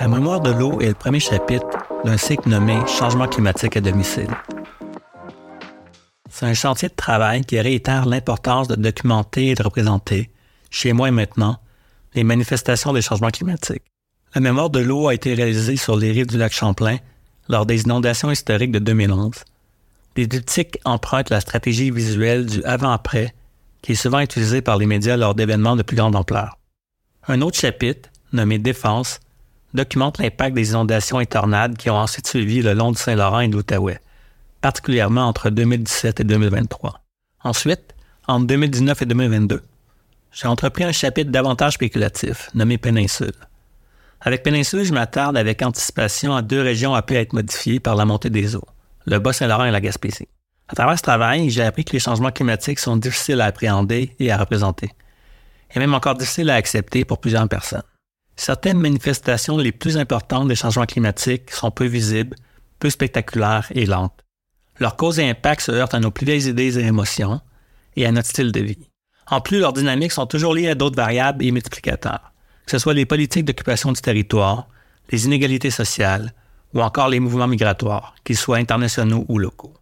La mémoire de l'eau est le premier chapitre d'un cycle nommé Changement climatique à domicile. C'est un chantier de travail qui réitère l'importance de documenter et de représenter, chez moi et maintenant, les manifestations des changements climatiques. La mémoire de l'eau a été réalisée sur les rives du lac Champlain lors des inondations historiques de 2011. Les diptyques empruntent la stratégie visuelle du avant-après qui est souvent utilisée par les médias lors d'événements de plus grande ampleur. Un autre chapitre, nommé Défense, documente l'impact des inondations et tornades qui ont ensuite suivi le long du Saint-Laurent et de l'Outaouais, particulièrement entre 2017 et 2023. Ensuite, entre 2019 et 2022, j'ai entrepris un chapitre davantage spéculatif, nommé Péninsule. Avec Péninsule, je m'attarde avec anticipation à deux régions appelées à être modifiées par la montée des eaux, le Bas-Saint-Laurent et la Gaspésie. À travers ce travail, j'ai appris que les changements climatiques sont difficiles à appréhender et à représenter, et même encore difficiles à accepter pour plusieurs personnes. Certaines manifestations les plus importantes des changements climatiques sont peu visibles, peu spectaculaires et lentes. Leurs causes et impacts se heurtent à nos plus vieilles idées et émotions et à notre style de vie. En plus, leurs dynamiques sont toujours liées à d'autres variables et multiplicateurs, que ce soit les politiques d'occupation du territoire, les inégalités sociales ou encore les mouvements migratoires, qu'ils soient internationaux ou locaux.